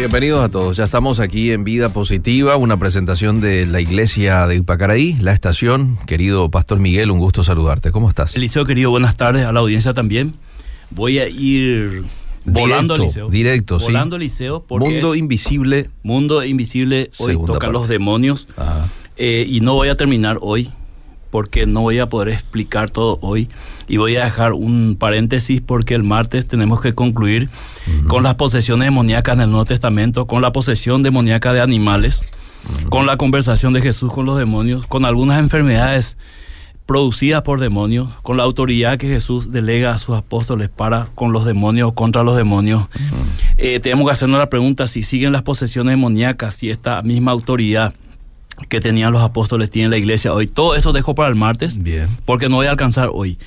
Bienvenidos a todos. Ya estamos aquí en Vida Positiva, una presentación de la iglesia de Ipacaraí, la estación. Querido Pastor Miguel, un gusto saludarte. ¿Cómo estás? Eliseo, querido, buenas tardes a la audiencia también. Voy a ir volando directo, Eliseo. Directo, volando sí. Eliseo porque Mundo invisible. Mundo Invisible hoy toca parte. los demonios Ajá. eh, y no voy a terminar hoy porque no voy a poder explicar todo hoy. Y voy a dejar un paréntesis porque el martes tenemos que concluir con las posesiones demoníacas en el Nuevo Testamento, con la posesión demoníaca de animales, con la conversación de Jesús con los demonios, con algunas enfermedades producidas por demonios, con la autoridad que Jesús delega a sus apóstoles para con los demonios, contra los demonios. Eh, tenemos que hacernos la pregunta si siguen las posesiones demoníacas, si esta misma autoridad que tenían los apóstoles tiene la iglesia hoy. Todo eso dejo para el martes, Bien. porque no voy a alcanzar hoy.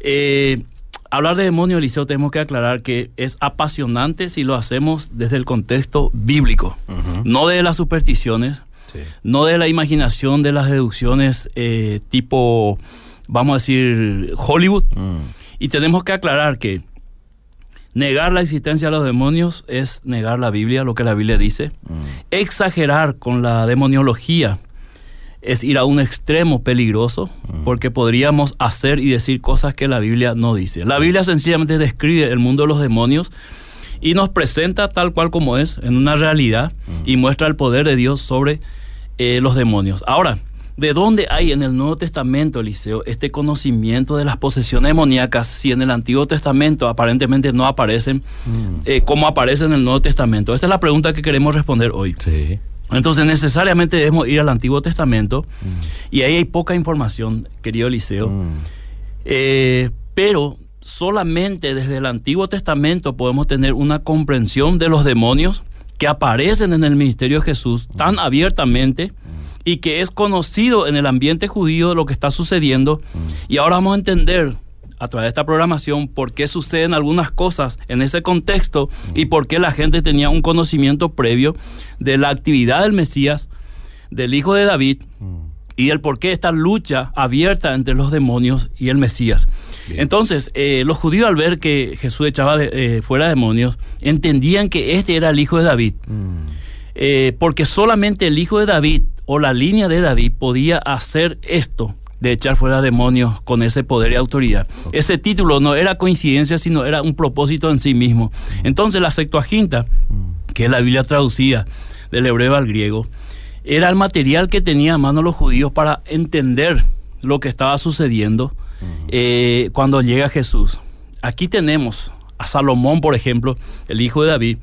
Eh, hablar de demonios, Eliseo, tenemos que aclarar que es apasionante si lo hacemos desde el contexto bíblico, no de las supersticiones, Sí. no de la imaginación de las deducciones eh, tipo, vamos a decir, Hollywood. Mm. Y tenemos que aclarar que negar la existencia de los demonios es negar la Biblia, lo que la Biblia dice. Mm. Exagerar con la demoniología es ir a un extremo peligroso porque podríamos hacer y decir cosas que la Biblia no dice. La Biblia sencillamente describe el mundo de los demonios y nos presenta tal cual como es, en una realidad, y muestra el poder de Dios sobre eh, los demonios. Ahora, ¿de dónde hay en el Nuevo Testamento, Eliseo, este conocimiento de las posesiones demoníacas si en el Antiguo Testamento aparentemente no aparecen eh, como aparece en el Nuevo Testamento? Esta es la pregunta que queremos responder hoy. Sí. Entonces necesariamente debemos ir al Antiguo Testamento y ahí hay poca información, querido Eliseo. Mm. Eh, pero solamente desde el Antiguo Testamento podemos tener una comprensión de los demonios que aparecen en el ministerio de Jesús tan abiertamente y que es conocido en el ambiente judío lo que está sucediendo. Y ahora vamos a entender a través de esta programación por qué suceden algunas cosas en ese contexto y por qué la gente tenía un conocimiento previo de la actividad del Mesías, del Hijo de David y el por qué esta lucha abierta entre los demonios y el Mesías. Bien. Entonces, eh, los judíos al ver que Jesús echaba de- eh, fuera demonios, entendían que este era el Hijo de David, Mm. eh, porque solamente el Hijo de David o la línea de David podía hacer esto de echar fuera demonios con ese poder y autoridad. Ese título no era coincidencia, sino era un propósito en sí mismo. Entonces la Septuaginta, que es la Biblia traducida del hebreo al griego, era el material que tenía a mano los judíos para entender lo que estaba sucediendo eh, cuando llega Jesús. Aquí tenemos a Salomón, por ejemplo, el hijo de David,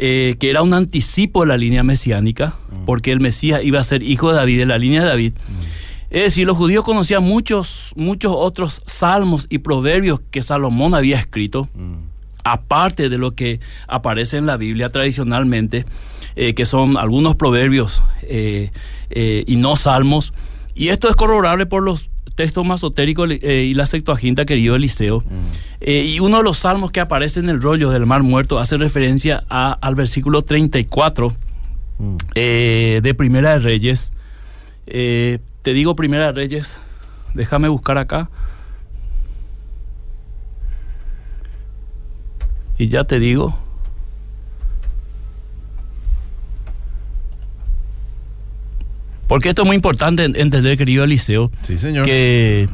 eh, que era un anticipo de la línea mesiánica, porque el Mesías iba a ser hijo de David, de la línea de David. Es decir, los judíos conocían muchos, muchos otros salmos y proverbios que Salomón había escrito Mm. aparte de lo que aparece en la Biblia tradicionalmente, eh, que son algunos proverbios eh, y no salmos. Y esto es corroborable por los textos masotéricos eh, y la Septuaginta, querido Eliseo. Eh, y uno de los salmos que aparece en el rollo del Mar Muerto hace referencia a- al versículo 34 Mm. eh, de Primera de Reyes. Eh, te digo Primera de Reyes, déjame buscar acá. Y ya te digo. Porque esto es muy importante en- entender, querido Eliseo, Sí, señor. que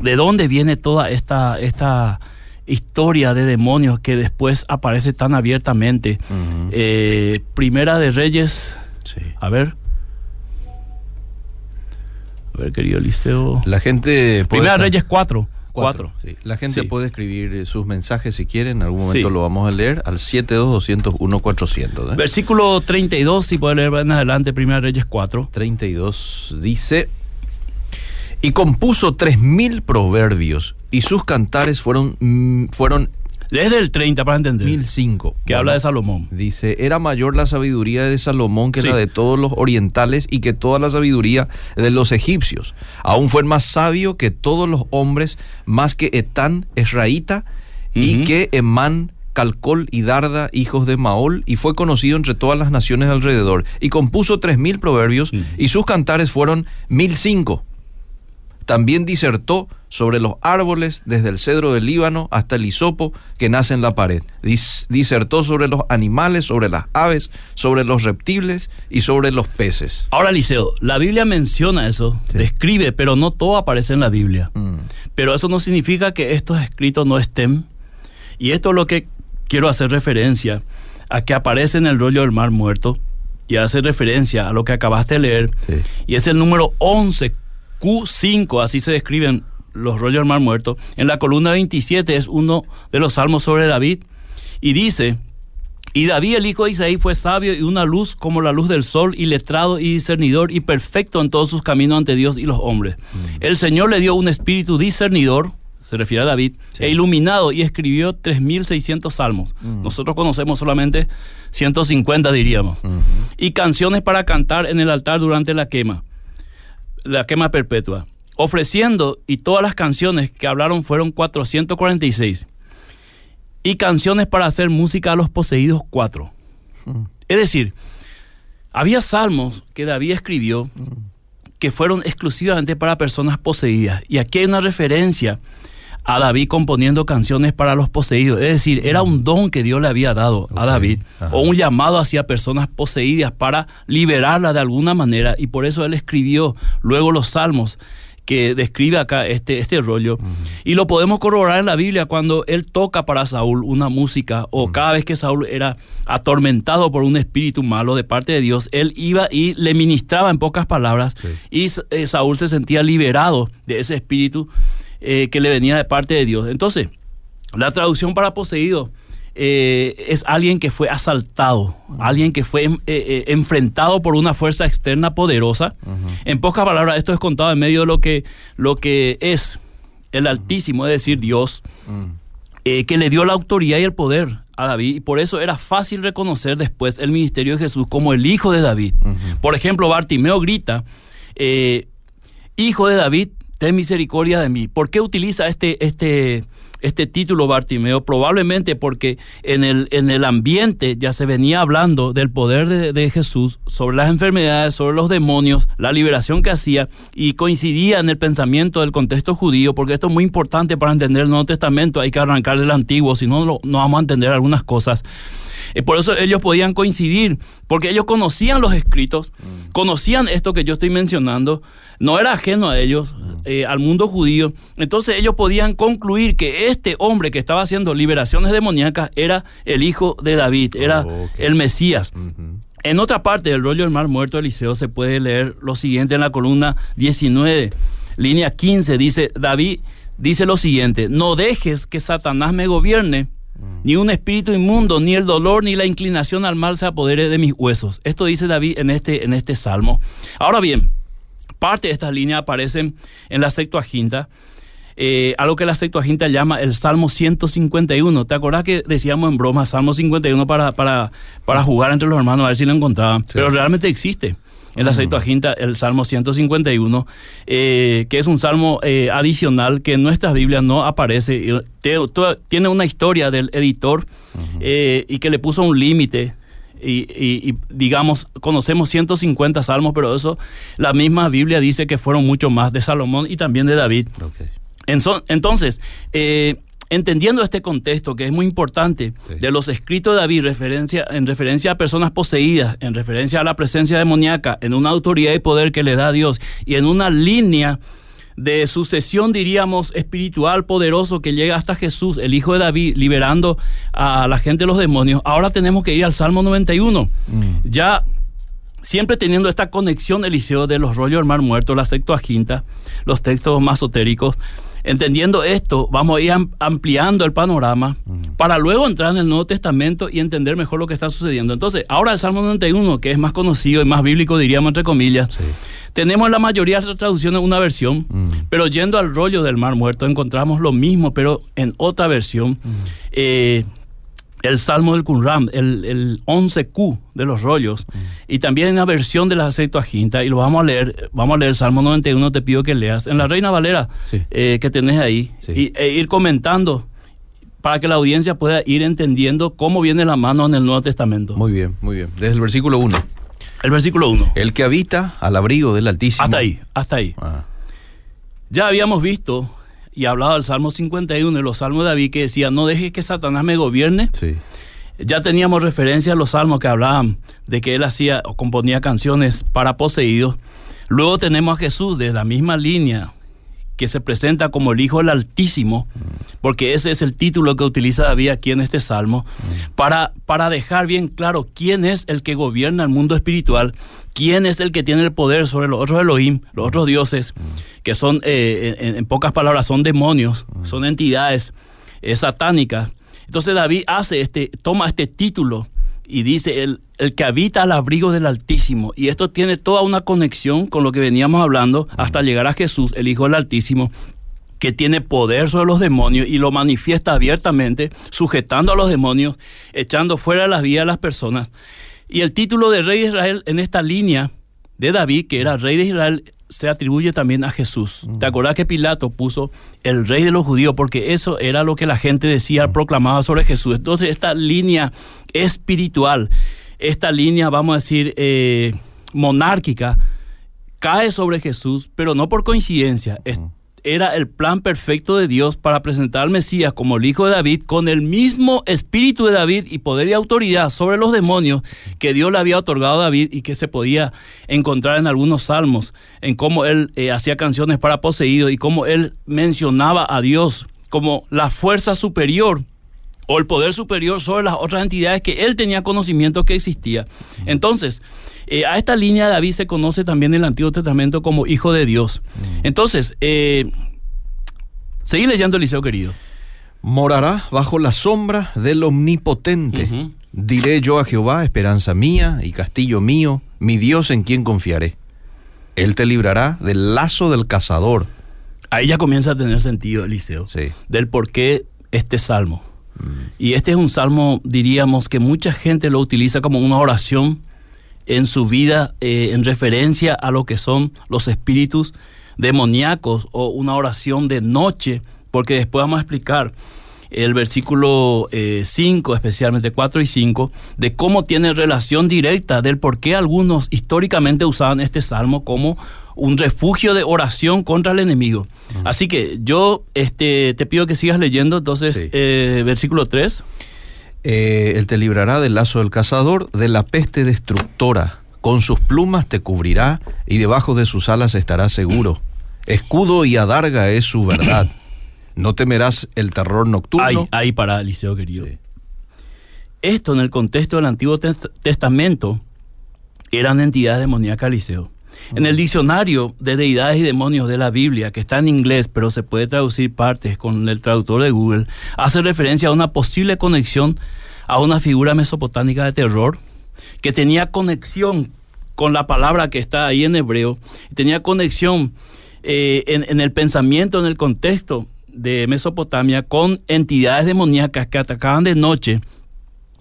de dónde viene toda esta, esta historia de demonios que después aparece tan abiertamente. Eh, Primera de Reyes, Sí. a ver. A ver, querido Eliseo. La gente. puede Primera de estar- Reyes 4. 4. sí. La gente Sí. puede escribir eh, sus mensajes si quieren. En algún momento Sí. lo vamos a leer al 72-201-400. ¿eh? Versículo 32, si puede leer en adelante, Primera Reyes 4. 32 dice, y compuso tres mil proverbios y sus cantares fueron, mm, fueron Desde el 30 para entender. mil cinco. que habla de Salomón. Dice, era mayor la sabiduría de Salomón que Sí. la de todos los orientales y que toda la sabiduría de los egipcios. Aún fue más sabio que todos los hombres, más que Etán, Esraíta, y que Emán, Calcol y Darda, hijos de Maol, y fue conocido entre todas las naciones alrededor. Y compuso tres mil proverbios, y sus cantares fueron mil cinco. También disertó sobre los árboles, desde el cedro del Líbano hasta el hisopo que nace en la pared. Dis- disertó sobre los animales, sobre las aves, sobre los reptiles y sobre los peces. Ahora, Liceo, la Biblia menciona eso, Sí. describe, pero no todo aparece en la Biblia. Mm. Pero eso no significa que estos escritos no estén. Y esto es lo que quiero hacer referencia a que aparece en el rollo del mar muerto y hace referencia a lo que acabaste de leer. Sí. Y es el número 11, Q5, así se describen los rollos del mar muerto. En la columna 27 es uno de los salmos sobre David y dice, y David el hijo de Isaí fue sabio y una luz como la luz del sol y letrado y discernidor y perfecto en todos sus caminos ante Dios y los hombres. El Señor le dio un espíritu discernidor, se refiere a David, Sí. e iluminado y escribió 3.600 salmos. Nosotros conocemos solamente 150 diríamos. Y canciones para cantar en el altar durante la quema, la quema perpetua. Ofreciendo, y todas las canciones que hablaron fueron 446 y canciones para hacer música a los poseídos cuatro. Es decir, había salmos que David escribió que fueron exclusivamente para personas poseídas. Y aquí hay una referencia a David componiendo canciones para los poseídos. Es decir, era un don que Dios le había dado a David, ajá. o un llamado hacia personas poseídas para liberarla de alguna manera. Y por eso él escribió luego los salmos que describe acá este, este rollo. Y lo podemos corroborar en la Biblia cuando él toca para Saúl una música o cada vez que Saúl era atormentado por un espíritu malo de parte de Dios, él iba y le ministraba en pocas palabras Sí. y eh, Saúl se sentía liberado de ese espíritu eh, que le venía de parte de Dios. Entonces, la traducción para poseído eh, es alguien que fue asaltado, alguien que fue em- eh, enfrentado por una fuerza externa poderosa. En pocas palabras, esto es contado en medio de lo que, lo que es el Altísimo, es decir, Dios, Mm. que le dio la autoridad y el poder a David, y por eso era fácil reconocer después el ministerio de Jesús como el hijo de David. Por ejemplo, Bartimeo grita, eh, hijo de David, ten misericordia de mí. ¿Por qué utiliza este, este, este título Bartimeo? Probablemente porque en el, en el ambiente ya se venía hablando del poder de, de Jesús sobre las enfermedades, sobre los demonios, la liberación que hacía y coincidía en el pensamiento del contexto judío, porque esto es muy importante para entender el Nuevo Testamento, hay que arrancar del Antiguo, si no, no no vamos a entender algunas cosas. Eh, por eso ellos podían coincidir, porque ellos conocían los escritos, conocían esto que yo estoy mencionando, no era ajeno a ellos, eh, al mundo judío. Entonces ellos podían concluir que este hombre que estaba haciendo liberaciones demoníacas era el hijo de David, era Oh, el Mesías. En otra parte del rollo del mar muerto de Eliseo se puede leer lo siguiente en la columna 19, línea 15, dice David, dice lo siguiente, no dejes que Satanás me gobierne, ni un espíritu inmundo, ni el dolor, ni la inclinación al mal se apodere de mis huesos. Esto dice David en este, en este salmo. Ahora bien, parte de estas líneas aparecen en la Septuaginta, eh, algo que la Septuaginta llama el Salmo 151. ¿Te acordás que decíamos en broma Salmo 51 para, para, para jugar entre los hermanos a ver si lo encontraban? Pero realmente existe en la Septuaginta el Salmo 151, eh, que es un salmo eh, adicional que en nuestras Biblias no aparece. tiene una historia del editor eh, y que le puso un límite y, y- y, digamos, conocemos 150 salmos, pero eso la misma Biblia dice que fueron mucho más de Salomón y también de David. Entonces, eh, entendiendo este contexto que es muy importante Sí. de los escritos de David referencia, en referencia a personas poseídas, en referencia a la presencia demoníaca, en una autoridad y poder que le da Dios y en una línea de sucesión, diríamos, espiritual poderoso que llega hasta Jesús, el Hijo de David, liberando a la gente de los demonios. Ahora tenemos que ir al Salmo 91. Mm. Ya siempre teniendo esta conexión, Eliseo, de los rollos del mar muerto, la Septuaginta, los textos masotéricos. Entendiendo esto, vamos a ir am- ampliando el panorama para luego entrar en el Nuevo Testamento y entender mejor lo que está sucediendo. Entonces, ahora el Salmo 91, que es más conocido y más bíblico, diríamos entre comillas, Sí. tenemos en la mayoría de las traducciones una versión, pero yendo al rollo del Mar Muerto encontramos lo mismo, pero en otra versión. Eh, el Salmo del Qumran, el, el 11Q de los rollos, y también en la versión de la Septuaginta, y lo vamos a leer, vamos a leer el Salmo 91, te pido que leas, en la Reina Valera, Sí. eh, que tenés ahí, Sí. y, e ir comentando para que la audiencia pueda ir entendiendo cómo viene la mano en el Nuevo Testamento. Muy bien, muy bien. Desde el versículo 1. El versículo 1. El que habita al abrigo del Altísimo. Hasta ahí, hasta ahí. Ah, Ya habíamos visto y hablado del Salmo 51 y los Salmos de David que decía, no dejes que Satanás me gobierne. Sí. Ya teníamos referencia a los salmos que hablaban de que él hacía o componía canciones para poseídos. Luego tenemos a Jesús de la misma línea que se presenta como el Hijo del Altísimo, porque ese es el título que utiliza David aquí en este salmo, para, para dejar bien claro quién es el que gobierna el mundo espiritual, quién es el que tiene el poder sobre los otros Elohim, los otros dioses, que son, eh, en, pocas palabras, son demonios, son entidades eh, satánicas. Entonces David hace este, toma este título y dice el, el que habita al abrigo del Altísimo. Y esto tiene toda una conexión con lo que veníamos hablando hasta llegar a Jesús, el Hijo del Altísimo, que tiene poder sobre los demonios y lo manifiesta abiertamente, sujetando a los demonios, echando fuera de las vidas a las personas. Y el título de Rey de Israel en esta línea de David, que era Rey de Israel, se atribuye también a Jesús. ¿Te acordás que Pilato puso el rey de los judíos? Porque eso era lo que la gente decía, proclamaba sobre Jesús. Entonces esta línea espiritual, esta línea, vamos a decir, eh, monárquica, cae sobre Jesús, pero no por coincidencia. Es, era el plan perfecto de Dios para presentar al Mesías como el hijo de David con el mismo espíritu de David y poder y autoridad sobre los demonios que Dios le había otorgado a David y que se podía encontrar en algunos salmos, en cómo él eh, hacía canciones para poseídos y cómo él mencionaba a Dios como la fuerza superior o el poder superior sobre las otras entidades que él tenía conocimiento que existía. Entonces, eh, a esta línea David se conoce también en el Antiguo Testamento como hijo de Dios. Entonces, eh, seguí leyendo Eliseo querido. Morará bajo la sombra del Omnipotente. Diré yo a Jehová, esperanza mía y castillo mío, mi Dios en quien confiaré. Él te librará del lazo del cazador. Ahí ya comienza a tener sentido, Eliseo, Sí. del por qué este salmo. Y este es un salmo, diríamos, que mucha gente lo utiliza como una oración en su vida eh, en referencia a lo que son los espíritus demoníacos o una oración de noche, porque después vamos a explicar el versículo 5, especialmente 4 y 5, de cómo tiene relación directa del por qué algunos históricamente usaban este salmo como un refugio de oración contra el enemigo. Así que yo este, te pido que sigas leyendo entonces Sí. eh, versículo 3. Eh, él te librará del lazo del cazador, de la peste destructora. Con sus plumas te cubrirá y debajo de sus alas estarás seguro. Escudo y adarga es su verdad. No temerás el terror nocturno. Ahí, ahí para Eliseo querido. Sí. Esto en el contexto del Antiguo Test- Testamento eran entidades demoníacas, Eliseo. En el diccionario de deidades y demonios de la Biblia, que está en inglés, pero se puede traducir partes con el traductor de Google, hace referencia a una posible conexión a una figura mesopotámica de terror que tenía conexión con la palabra que está ahí en hebreo, tenía conexión eh, en, el pensamiento, en el contexto de Mesopotamia con entidades demoníacas que atacaban de noche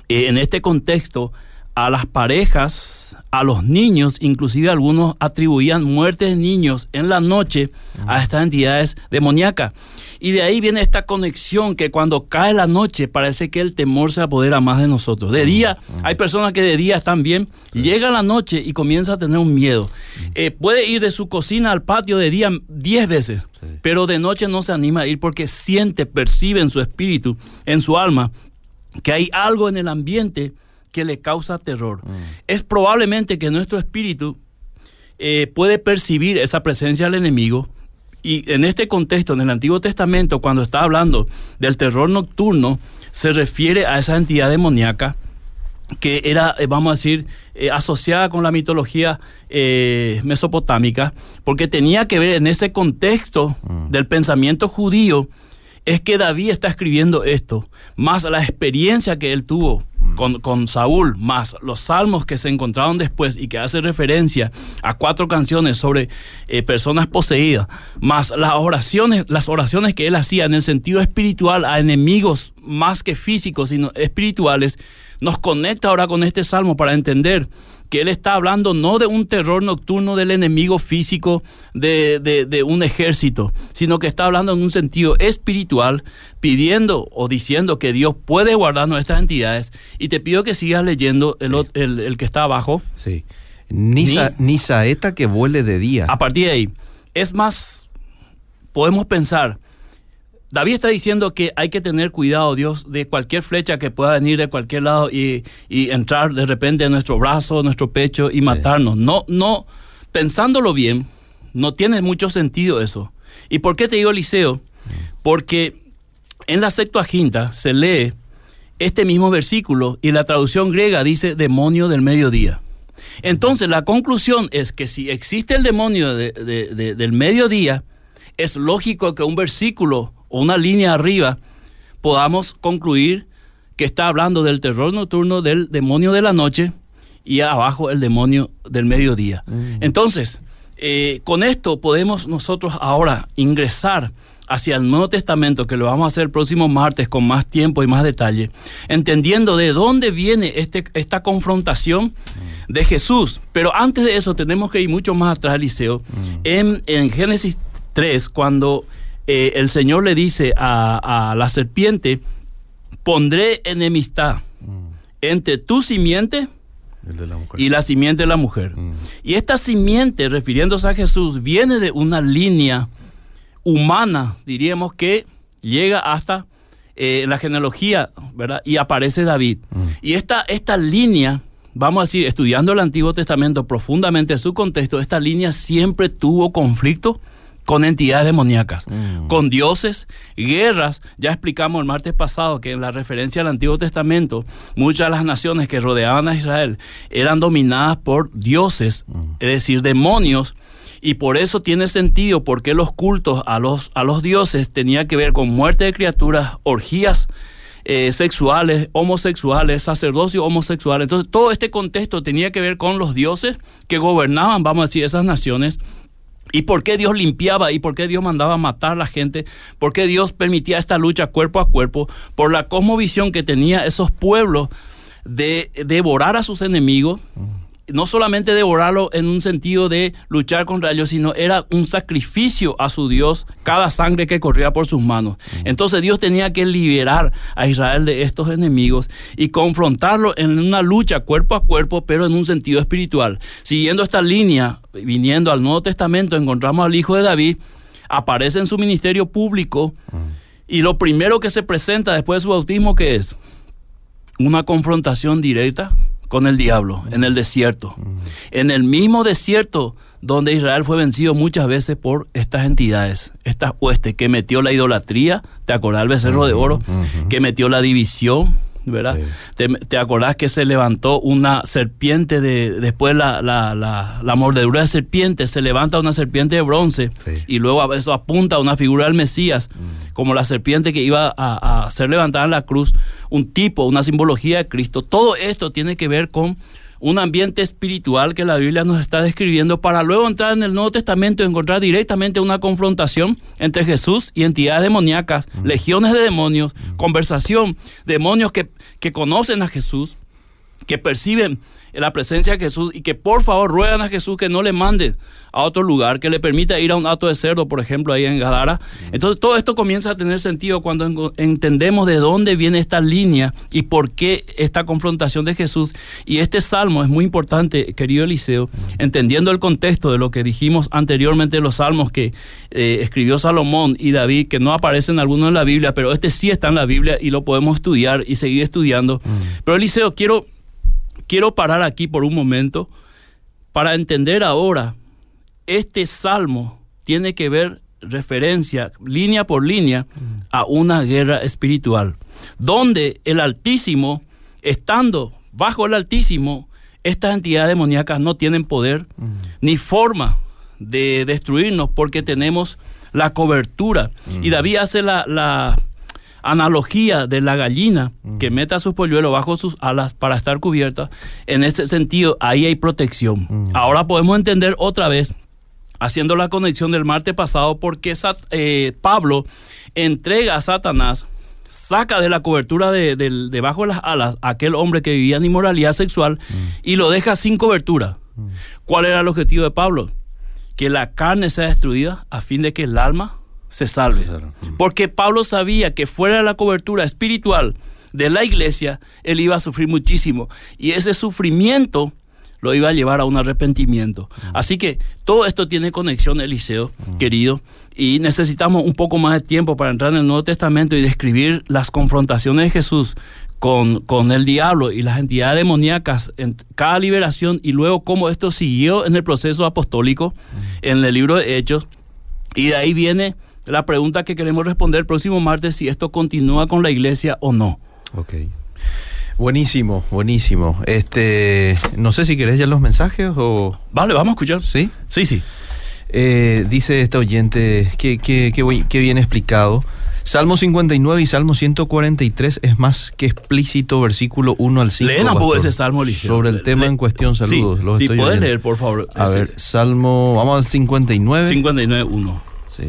eh, en este contexto a las parejas, a los niños, inclusive algunos atribuían muertes de niños en la noche a estas entidades demoníacas. Y de ahí viene esta conexión que cuando cae la noche parece que el temor se apodera más de nosotros. De día, hay personas que de día están bien, llega la noche y comienza a tener un miedo. Eh, puede ir de su cocina al patio de día 10 veces, pero de noche no se anima a ir porque siente, percibe en su espíritu, en su alma, que hay algo en el ambiente que le causa terror. Es probablemente que nuestro espíritu eh, puede percibir esa presencia del enemigo y en este contexto, en el Antiguo Testamento, cuando está hablando del terror nocturno, se refiere a esa entidad demoníaca que era, eh, vamos a decir, eh, asociada con la mitología eh, mesopotámica, porque tenía que ver en ese contexto del pensamiento judío, es que David está escribiendo esto, más la experiencia que él tuvo con, Saúl, más los salmos que se encontraron después y que hace referencia a cuatro canciones sobre eh, personas poseídas, más las oraciones, las oraciones que él hacía en el sentido espiritual a enemigos más que físicos, sino espirituales, nos conecta ahora con este salmo para entender que él está hablando no de un terror nocturno del enemigo físico de, de- de un ejército, sino que está hablando en un sentido espiritual, pidiendo o diciendo que Dios puede guardar nuestras entidades. Y te pido que sigas leyendo el, Sí. el- el que está abajo. Sí. Ni, ni saeta que vuele de día. A partir de ahí, es más podemos pensar, David está diciendo que hay que tener cuidado, Dios, de cualquier flecha que pueda venir de cualquier lado y, y entrar de repente en nuestro brazo, nuestro pecho y matarnos. No, no, pensándolo bien, no tiene mucho sentido eso. ¿Y por qué te digo Eliseo? Porque en la Septuaginta se lee este mismo versículo y la traducción griega dice demonio del mediodía. Entonces la conclusión es que si existe el demonio del mediodía, es lógico que un versículo o una línea arriba podamos concluir que está hablando del terror nocturno del demonio de la noche y abajo el demonio del mediodía. Mm. Entonces, eh, con esto podemos nosotros ahora ingresar hacia el Nuevo Testamento, que lo vamos a hacer el próximo martes con más tiempo y más detalle, entendiendo de dónde viene este, esta confrontación mm. de Jesús. Pero antes de eso tenemos que ir mucho más atrás, Eliseo, mm. en, en Génesis 3, cuando eh, el Señor le dice a, la serpiente, pondré enemistad mm. entre tu simiente y la simiente de la mujer. Mm. Y esta simiente, refiriéndose a Jesús, viene de una línea humana, diríamos que llega hasta eh, la genealogía, ¿verdad? Y aparece David. Mm. Y esta, esta línea, vamos a decir, estudiando el Antiguo Testamento profundamente en su contexto, esta línea siempre tuvo conflicto con entidades demoníacas, mm. con dioses, guerras. Ya explicamos el martes pasado que en la referencia al Antiguo Testamento, muchas de las naciones que rodeaban a Israel eran dominadas por dioses, mm. es decir, demonios. Y por eso tiene sentido porque los cultos a los, a los dioses tenía que ver con muerte de criaturas, orgías eh, sexuales, homosexuales, sacerdocio homosexual. Entonces todo este contexto tenía que ver con los dioses que gobernaban, vamos a decir, esas naciones ¿Y por qué Dios limpiaba y por qué Dios mandaba matar a la gente? ¿Por qué Dios permitía esta lucha cuerpo a cuerpo? Por la cosmovisión que tenía esos pueblos de devorar a sus enemigos no solamente devorarlo en un sentido de luchar contra ellos, sino era un sacrificio a su Dios cada sangre que corría por sus manos. Entonces Dios tenía que liberar a Israel de estos enemigos y confrontarlo en una lucha cuerpo a cuerpo, pero en un sentido espiritual. Siguiendo esta línea, viniendo al Nuevo Testamento, encontramos al Hijo de David, aparece en su ministerio público y lo primero que se presenta después de su bautismo, ¿qué es? Una confrontación directa con el diablo en el desierto. En el mismo desierto donde Israel fue vencido muchas veces por estas entidades, estas huestes que metió la idolatría, ¿te acordás del becerro de oro? Que metió la división, ¿verdad? ¿Te, acordás que se levantó una serpiente de, después la, la, la, mordedura de serpiente, se levanta una serpiente de bronce y luego eso apunta a una figura del Mesías, mm. como la serpiente que iba a, a ser levantada en la cruz, un tipo, una simbología de Cristo. Todo esto tiene que ver con un ambiente espiritual que la Biblia nos está describiendo para luego entrar en el Nuevo Testamento y encontrar directamente una confrontación entre Jesús y entidades demoníacas, legiones de demonios, conversación, demonios que, que conocen a Jesús, que perciben la presencia de Jesús y que por favor ruegan a Jesús que no le mande a otro lugar, que le permita ir a un acto de cerdo, por ejemplo, ahí en Gadara. Entonces todo esto comienza a tener sentido cuando entendemos de dónde viene esta línea y por qué esta confrontación de Jesús. Y este salmo es muy importante, querido Eliseo, entendiendo el contexto de lo que dijimos anteriormente los salmos que eh, escribió Salomón y David, que no aparecen algunos en la Biblia, pero este sí está en la Biblia y lo podemos estudiar y seguir estudiando. Pero Eliseo, quiero Quiero parar aquí por un momento para entender ahora, este salmo tiene que ver referencia línea por línea a una guerra espiritual, donde el Altísimo, estando bajo el Altísimo, estas entidades demoníacas no tienen poder ni forma de destruirnos porque tenemos la cobertura. Y David hace la, la analogía de la gallina que mete a sus polluelos bajo sus alas para estar cubierta, en ese sentido ahí hay protección. Ahora podemos entender otra vez, haciendo la conexión del martes pasado, porque eh, Pablo entrega a Satanás, saca de la cobertura de, debajo de las alas a aquel hombre que vivía en inmoralidad sexual y lo deja sin cobertura. ¿Cuál era el objetivo de Pablo? Que la carne sea destruida a fin de que el alma se salve. Porque Pablo sabía que fuera de la cobertura espiritual de la iglesia, él iba a sufrir muchísimo. Y ese sufrimiento lo iba a llevar a un arrepentimiento. Así que todo esto tiene conexión, Eliseo, querido, y necesitamos un poco más de tiempo para entrar en el Nuevo Testamento y describir las confrontaciones de Jesús con, con el diablo y las entidades demoníacas en cada liberación y luego cómo esto siguió en el proceso apostólico en el libro de Hechos. Y de ahí viene la pregunta que queremos responder el próximo martes, si esto continúa con la iglesia o no. Ok. Buenísimo, buenísimo. Este, no sé si querés ya los mensajes o... Vale, vamos a escuchar. ¿Sí? Sí, sí. Eh, dice este oyente, que, que, que, que bien explicado. Salmo 59 y Salmo 143 es más que explícito, versículo 1 al 5. Leen poco ese Salmo. Sobre el tema Le- en cuestión, saludos. Sí, los sí, estoy puedes leer, por favor. A ese ver, Salmo, vamos al 59. 59, 1. Sí,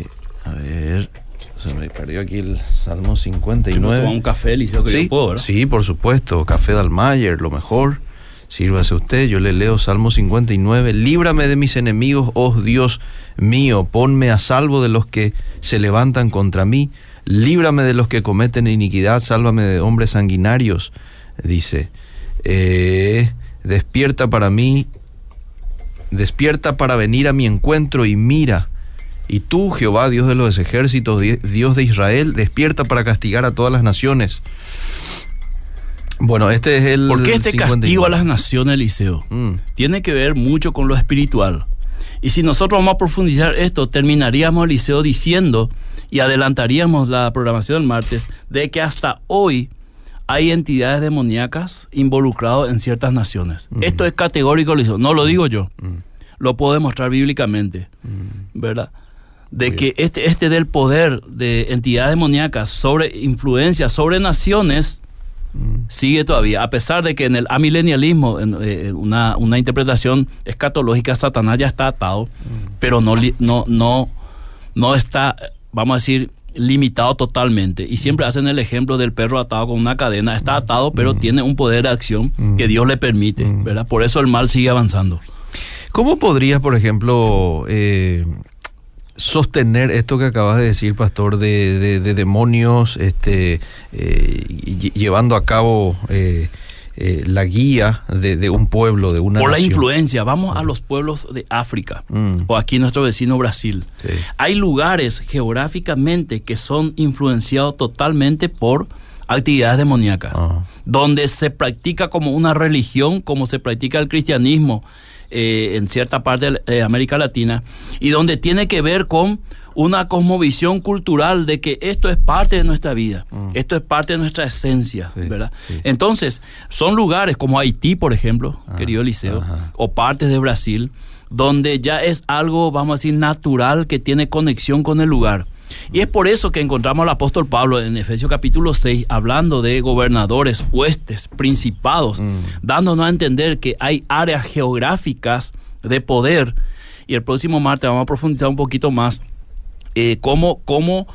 a ver, se me perdió aquí el Salmo Toma 59. un café, que Sí, yo puedo, ¿verdad? sí, por supuesto, Café Dalmayer, lo mejor. Sírvase usted, yo le leo Salmo 59. Líbrame de mis enemigos, oh Dios mío, ponme a salvo de los que se levantan contra mí. Líbrame de los que cometen iniquidad, sálvame de hombres sanguinarios. Dice, eh, despierta para mí, despierta para venir a mi encuentro y mira. Y tú, Jehová, Dios de los ejércitos, di- Dios de Israel, despierta para castigar a todas las naciones. Bueno, este es el. ¿Por qué este 59? castigo a las naciones, Eliseo? Mm, Tiene que ver mucho con lo espiritual. Y si nosotros vamos a profundizar esto, terminaríamos, Eliseo, diciendo y adelantaríamos la programación del martes de que hasta hoy hay entidades demoníacas involucradas en ciertas naciones. Esto es categórico, Eliseo. No lo digo yo. Lo puedo demostrar bíblicamente. ¿Verdad? De que este, este del poder de entidades demoníacas sobre influencia sobre naciones sigue todavía, a pesar de que en el amilenialismo, en eh, una, una interpretación escatológica, Satanás ya está atado, pero no, no, no, no está, vamos a decir, limitado totalmente. Y siempre hacen el ejemplo del perro atado con una cadena. Está atado, pero tiene un poder de acción que Dios le permite, ¿verdad? Por eso el mal sigue avanzando. ¿Cómo podrías, por ejemplo, eh, sostener esto que acabas de decir, pastor, de, de- de demonios, este, eh, lle- llevando a cabo eh, eh, la guía de, de un pueblo, de una Por la influencia, vamos a los pueblos de África Mm. o aquí nuestro vecino Brasil. Sí. Hay lugares geográficamente que son influenciados totalmente por actividades demoníacas, Ah. donde se practica como una religión, como se practica el cristianismo eh, en cierta parte de eh, América Latina, y donde tiene que ver con una cosmovisión cultural de que esto es parte de nuestra vida, esto es parte de nuestra esencia, Mm. Sí, ¿verdad? sí. Entonces, son lugares como Haití, por ejemplo, Ah, querido Eliseo, ajá. o partes de Brasil, donde ya es algo, vamos a decir, natural que tiene conexión con el lugar. Y es por eso que encontramos al apóstol Pablo en Efesios capítulo 6 hablando de gobernadores, huestes, principados, Mm. dándonos a entender que hay áreas geográficas de poder. Y el próximo martes vamos a profundizar un poquito más eh, cómo, cómo,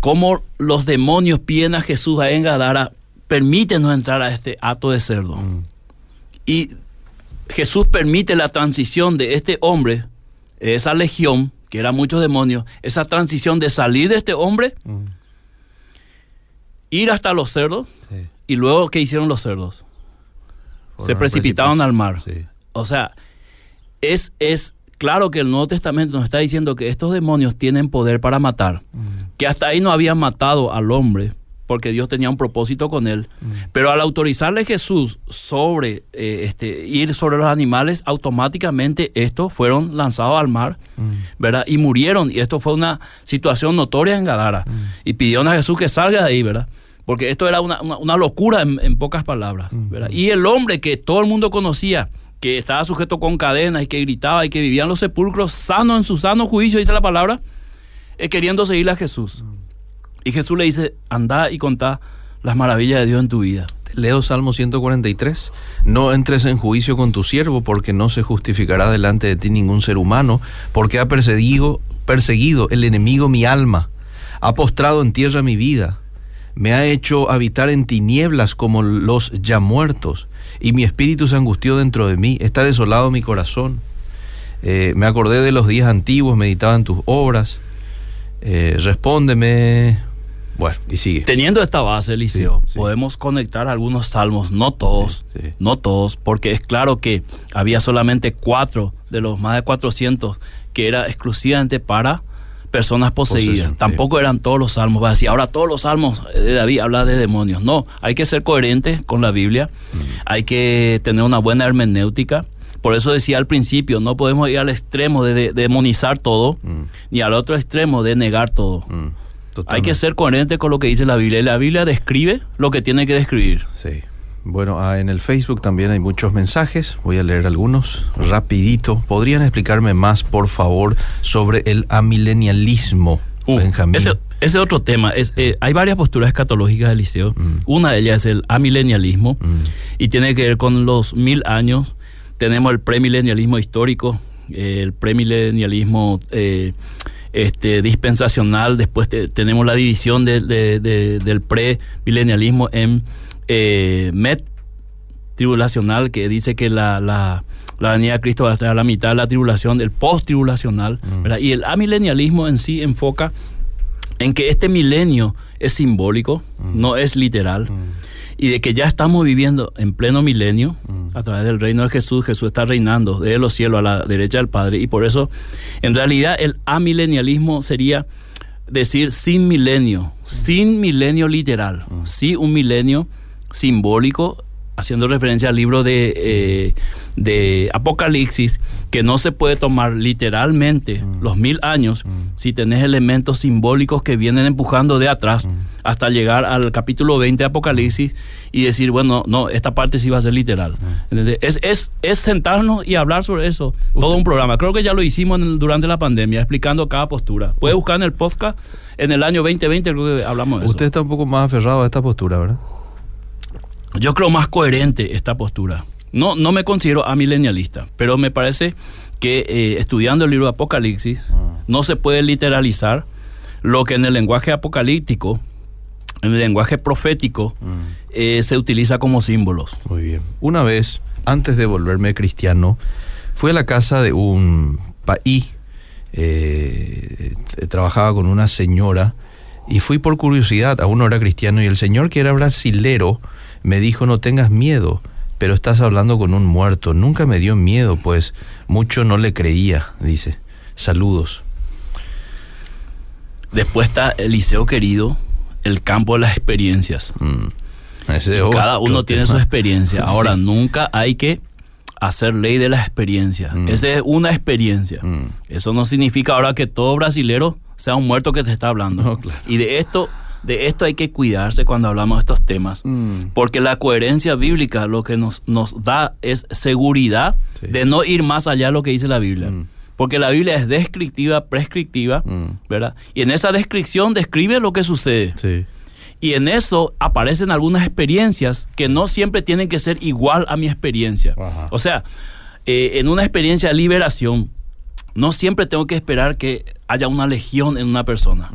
cómo los demonios piden a Jesús a Engadara, permítenos entrar a este acto de cerdo. Y Jesús permite la transición de este hombre, esa legión, que eran muchos demonios, esa transición de salir de este hombre, Mm, ir hasta los cerdos, sí. y luego, ¿qué hicieron los cerdos? Se precipitaron al mar. Sí. O sea, es, es claro que el Nuevo Testamento nos está diciendo que estos demonios tienen poder para matar, que hasta ahí no habían matado al hombre, porque Dios tenía un propósito con él. Pero al autorizarle Jesús sobre eh, este, ir sobre los animales, automáticamente estos fueron lanzados al mar, ¿verdad? Y murieron. Y esto fue una situación notoria en Gadara. Y pidieron a Jesús que salga de ahí, ¿verdad? Porque esto era una, una- una locura en, en pocas palabras, ¿verdad? Y el hombre que todo el mundo conocía, que estaba sujeto con cadenas y que gritaba y que vivía en los sepulcros, sano en su sano juicio, dice la palabra, eh, queriendo seguirle a Jesús. Y Jesús le dice, anda y contá las maravillas de Dios en tu vida. Leo Salmo 143. No entres en juicio con tu siervo, porque no se justificará delante de ti ningún ser humano, porque ha perseguido, perseguido el enemigo mi alma, ha postrado en tierra mi vida, me ha hecho habitar en tinieblas como los ya muertos, y mi espíritu se angustió dentro de mí, está desolado mi corazón. Eh, me acordé de los días antiguos, meditaba en tus obras. Eh, respóndeme, Bueno, y sigue. Teniendo esta base, Eliseo, podemos conectar algunos salmos, no todos, no todos, porque es claro que había solamente cuatro de los más de 400 que era exclusivamente para personas poseídas. Tampoco eran todos los salmos. Va a decir, ahora todos los salmos de David habla de demonios. No, hay que ser coherente con la Biblia. Mm. Hay que tener una buena hermenéutica. Por eso decía al principio, no podemos ir al extremo de, demonizar todo, mm. ni al otro extremo de negar todo. Mm. Hay que ser coherente con lo que dice la Biblia. Y la Biblia describe lo que tiene que describir. Sí. Bueno, ah, en el Facebook también hay muchos mensajes. Voy a leer algunos rapidito. ¿Podrían explicarme más, por favor, sobre el amilenialismo, uh, Benjamín? Ese, ese, otro tema. Es, eh, hay varias posturas escatológicas del liceo. Mm. Una de ellas es el amilenialismo mm. y tiene que ver con los mil años. Tenemos el premilenialismo histórico, el premilenialismo eh, este, dispensacional. Después tenemos la división del premilenialismo en eh, Met tribulacional que dice que la, la, la, venida de Cristo va a estar a la mitad de la tribulación, el post-tribulacional, mm. y el amilenialismo en sí enfoca en que este milenio es simbólico, mm. no es literal, mm. Y de que ya estamos viviendo en pleno milenio a través del reino de Jesús, Jesús está reinando de los cielos a la derecha del Padre, y por eso en realidad el amilenialismo sería decir sin milenio, sin milenio literal, sí un milenio simbólico, haciendo referencia al libro de, eh, de Apocalipsis, que no se puede tomar literalmente mm. los mil años mm. si tenés elementos simbólicos que vienen empujando de atrás mm. hasta llegar al capítulo 20 de Apocalipsis y decir, bueno, no, esta parte sí va a ser literal. Es, es, es, sentarnos y hablar sobre eso, todo un programa. Creo que ya lo hicimos durante la pandemia, explicando cada postura. Puede buscar en el podcast en el año 2020, creo que hablamos de eso. Usted está un poco más aferrado a esta postura, ¿verdad? Yo creo más coherente esta postura. No, no me considero amilenialista, pero me parece que eh, estudiando el libro de Apocalipsis ah. no se puede literalizar lo que en el lenguaje apocalíptico, en el lenguaje profético, mm. eh, se utiliza como símbolos. Muy bien. Una vez, antes de volverme cristiano, fui a la casa de un país, eh, trabajaba con una señora y fui por curiosidad, aún no era cristiano, y el señor que era brasilero, me dijo, no tengas miedo, pero estás hablando con un muerto. Nunca me dio miedo, pues mucho no le creía, dice. Saludos. Después está Eliseo querido, el campo de las experiencias. Mm. Cada uno tiene su experiencia. Ahora, nunca hay que hacer ley de las experiencias. Mm. Esa es una experiencia. Mm. Eso no significa ahora que todo brasilero sea un muerto que te está hablando. Y de esto de esto hay que cuidarse cuando hablamos de estos temas, mm. porque la coherencia bíblica lo que nos, nos da es seguridad de no ir más allá de lo que dice la Biblia. Mm. Porque la Biblia es descriptiva, prescriptiva, mm. ¿verdad? Y en esa descripción describe lo que sucede. Y en eso aparecen algunas experiencias que no siempre tienen que ser igual a mi experiencia. O sea, eh, en una experiencia de liberación, no siempre tengo que esperar que haya una legión en una persona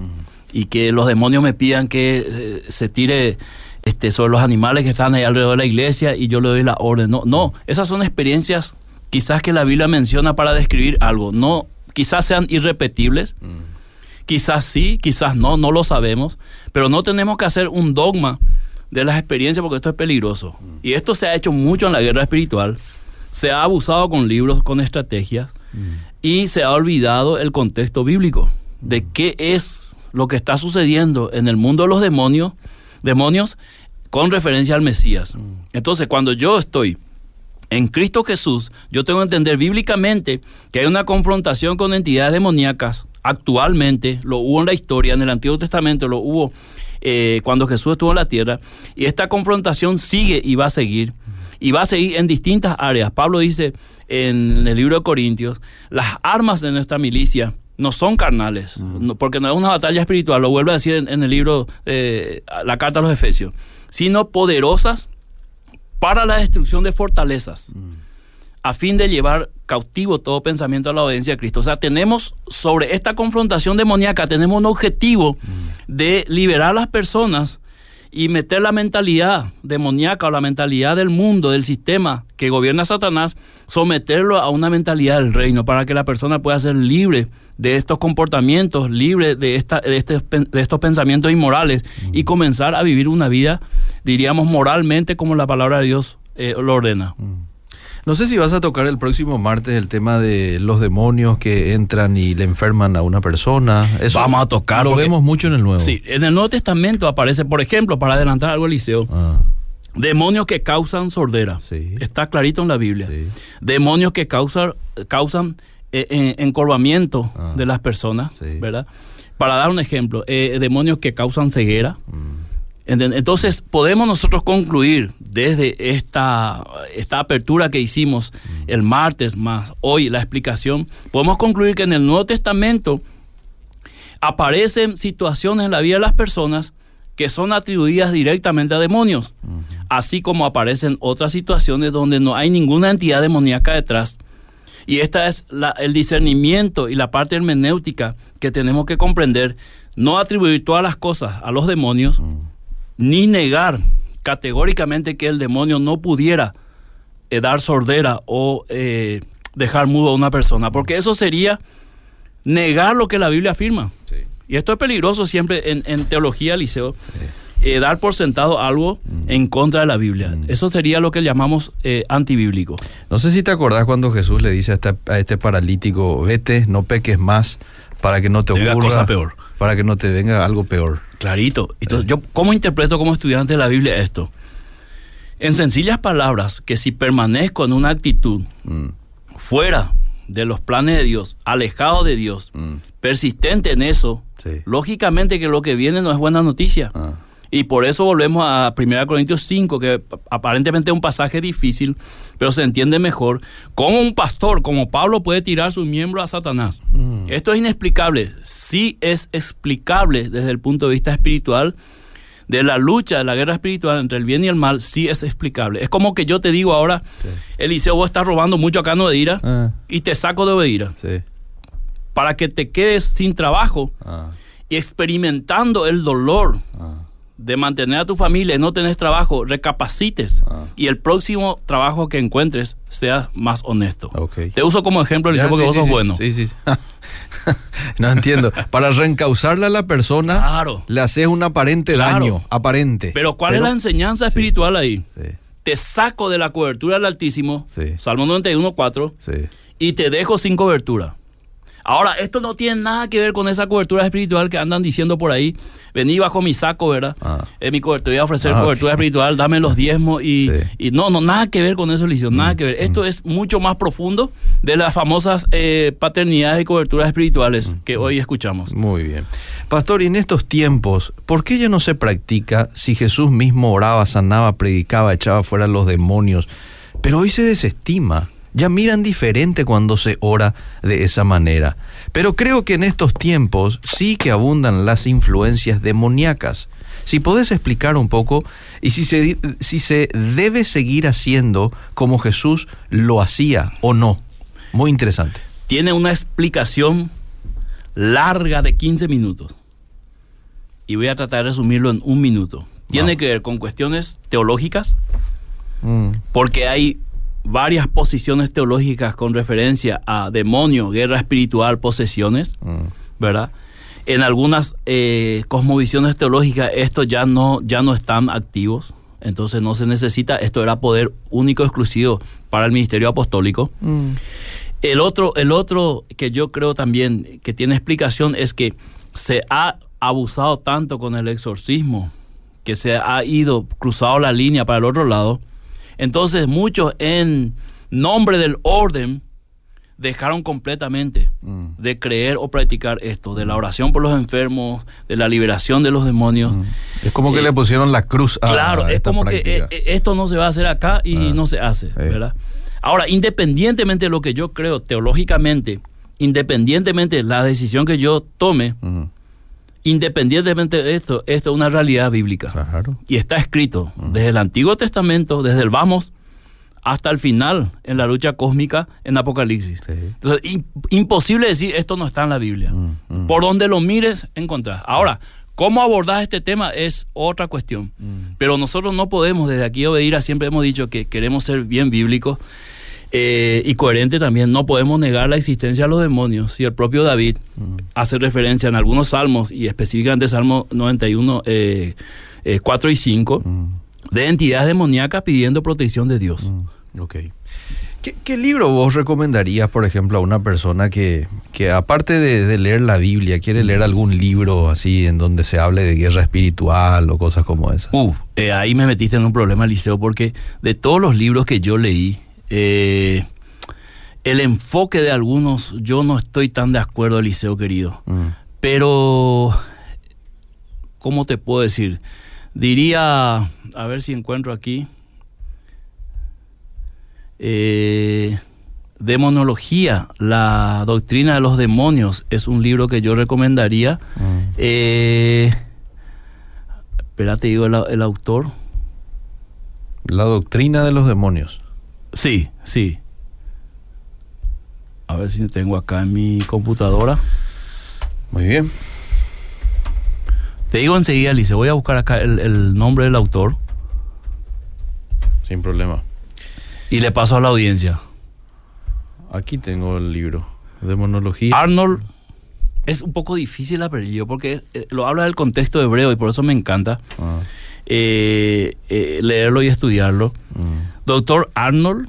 y que los demonios me pidan que eh, se tire este, sobre los animales que están ahí alrededor de la iglesia y yo le doy la orden. No, no, esas son experiencias quizás que la Biblia menciona para describir algo. No, quizás sean irrepetibles, quizás sí, quizás no, no lo sabemos, pero no tenemos que hacer un dogma de las experiencias porque esto es peligroso. Y esto se ha hecho mucho en la guerra espiritual, se ha abusado con libros, con estrategias. Y se ha olvidado el contexto bíblico de qué es lo que está sucediendo en el mundo de los demonios, demonios con referencia al Mesías. Mm. Entonces, cuando yo estoy en Cristo Jesús, yo tengo que entender bíblicamente que hay una confrontación con entidades demoníacas. Actualmente, lo hubo en la historia, en el Antiguo Testamento lo hubo eh, cuando Jesús estuvo en la tierra, y esta confrontación sigue y va a seguir. Y va a seguir en distintas áreas. Pablo dice en el libro de Corintios, las armas de nuestra milicia no son carnales, porque no es una batalla espiritual, lo vuelvo a decir en, el libro, eh, la carta a los Efesios, sino poderosas para la destrucción de fortalezas, a fin de llevar cautivo todo pensamiento a la obediencia de Cristo. O sea, tenemos sobre esta confrontación demoníaca, tenemos un objetivo mm. de liberar a las personas y meter la mentalidad demoníaca o la mentalidad del mundo, del sistema que gobierna Satanás, someterlo a una mentalidad del reino para que la persona pueda ser libre de estos comportamientos, libre de, esta, de, este, de estos pensamientos inmorales y comenzar a vivir una vida, diríamos, moralmente como la palabra de Dios eh, lo ordena. No sé si vas a tocar el próximo martes el tema de los demonios que entran y le enferman a una persona. Eso Vamos a tocar. Lo vemos mucho en el Nuevo. Sí, en el Nuevo Testamento aparece, por ejemplo, para adelantar algo, Eliseo, ah. demonios que causan sordera. Sí. Está clarito en la Biblia. Sí. Demonios que causan, causan eh, eh, encorvamiento ah. de las personas, ¿verdad? Para dar un ejemplo, eh, demonios que causan ceguera. Mm. Entonces, podemos nosotros concluir desde esta, esta apertura que hicimos el martes más hoy la explicación, podemos concluir que en el Nuevo Testamento aparecen situaciones en la vida de las personas que son atribuidas directamente a demonios, así como aparecen otras situaciones donde no hay ninguna entidad demoníaca detrás. Y esta es el discernimiento y la parte hermenéutica que tenemos que comprender, no atribuir todas las cosas a los demonios, ni negar categóricamente que el demonio no pudiera eh, dar sordera o eh, dejar mudo a una persona, porque eso sería negar lo que la Biblia afirma. Y esto es peligroso siempre en, teología, Liceo, eh, dar por sentado algo mm. en contra de la Biblia. Mm. Eso sería lo que llamamos antibíblico. No sé si te acordás cuando Jesús le dice a este, a este paralítico, vete, no peques más para que no te ocurra cosa peor. Para que no te venga algo peor. Clarito. Entonces, yo, ¿cómo interpreto como estudiante de la Biblia esto? En sencillas palabras, que si permanezco en una actitud mm. fuera de los planes de Dios, alejado de Dios, mm. persistente en eso, lógicamente que lo que viene no es buena noticia. Ah. Y por eso volvemos a 1 Corintios 5, que aparentemente es un pasaje difícil, pero se entiende mejor. Cómo un pastor como Pablo puede tirar su miembro a Satanás. Mm. Esto es inexplicable. Sí es explicable desde el punto de vista espiritual. De la lucha, de la guerra espiritual entre el bien y el mal, sí es explicable. Es como que yo te digo ahora, Eliseo, vos estás robando mucho acá en Odeira ah. y te saco de Odeira. Para que te quedes sin trabajo ah. y experimentando el dolor de mantener a tu familia y no tenés trabajo, recapacites ah. y el próximo trabajo que encuentres sea más honesto. Te uso como ejemplo, Eliseo, porque vos sos bueno. Sí, sí. no entiendo. Para reencauzarle a la persona, le haces un aparente daño, aparente. Pero ¿cuál es la enseñanza espiritual ahí? Te saco de la cobertura del Altísimo, Salmo 91, 4, y te dejo sin cobertura. Ahora, esto no tiene nada que ver con esa cobertura espiritual que andan diciendo por ahí. Vení bajo mi saco, ¿verdad? Ah. Eh, mi cobertura, voy a ofrecer ah, cobertura espiritual, dame los diezmos y, y, no, no, nada que ver con eso, Licio, nada mm, que ver. Esto mm. es mucho más profundo de las famosas eh, paternidades y coberturas espirituales mm, que hoy escuchamos. Muy bien. Pastor, y en estos tiempos, ¿por qué ya no se practica si Jesús mismo oraba, sanaba, predicaba, echaba fuera los demonios? Pero hoy se desestima ya miran diferente cuando se ora de esa manera. Pero creo que en estos tiempos sí que abundan las influencias demoníacas. Si podés explicar un poco y si se, si se debe seguir haciendo como Jesús lo hacía o no. Muy interesante. Tiene una explicación larga de 15 minutos. Y voy a tratar de resumirlo en un minuto. Tiene que ver con cuestiones teológicas, mm. porque hay varias posiciones teológicas con referencia a demonio, guerra espiritual, posesiones, mm. ¿verdad? En algunas eh, cosmovisiones teológicas estos ya no, ya no están activos, entonces no se necesita, esto era poder único, exclusivo para el ministerio apostólico. Mm. El, otro, el otro que yo creo también que tiene explicación es que se ha abusado tanto con el exorcismo, que se ha ido cruzado la línea para el otro lado, entonces muchos en nombre del orden dejaron completamente mm. de creer o practicar esto, de la oración por los enfermos, de la liberación de los demonios. Mm. Es como que eh, le pusieron la cruz a Claro, es como que eh, eh, esto no se va a hacer acá y ah. no se hace, ¿verdad? Ahora, independientemente de lo que yo creo teológicamente, independientemente de la decisión que yo tome, Independientemente de esto, esto es una realidad bíblica. Y está escrito desde el Antiguo Testamento, desde el vamos hasta el final en la lucha cósmica en Apocalipsis. Entonces, imposible decir esto no está en la Biblia. Por donde lo mires, encontrás. Ahora, ¿Cómo abordar este tema? Es otra cuestión. Mm. Pero nosotros no podemos desde aquí obedir a siempre hemos dicho que queremos ser bien bíblicos eh, y coherente también. No podemos negar la existencia de los demonios. Si el propio David Mm. hace referencia en algunos salmos, y específicamente Salmo 91, eh, eh, 4 y 5, Mm. de entidades demoníacas pidiendo protección de Dios. Mm, Ok. ¿Qué, qué libro vos recomendarías, por ejemplo, a una persona que, que aparte de, de leer la Biblia, quiere leer algún libro así en donde se hable de guerra espiritual o cosas como esas? Uh, eh, ahí me metiste en un problema, Liceo, porque de todos los libros que yo leí, eh, el enfoque de algunos, yo no estoy tan de acuerdo, Liceo querido. Mm. Pero, ¿cómo te puedo decir? Diría, a ver si encuentro aquí. Eh, Demonología, la doctrina de los demonios, es un libro que yo recomendaría. Mm. Eh, espérate, digo el, el autor. La doctrina de los demonios. Sí, sí. A ver si tengo acá en mi computadora. Muy bien. Te digo enseguida, Alice, voy a buscar acá el, el nombre del autor Sin problema. y le paso a la audiencia. Aquí tengo el libro. Demonología. Arnold es un poco difícil el apellido porque eh, lo habla del contexto hebreo y por eso me encanta Ah, eh, eh, leerlo y estudiarlo. mm. Doctor Arnold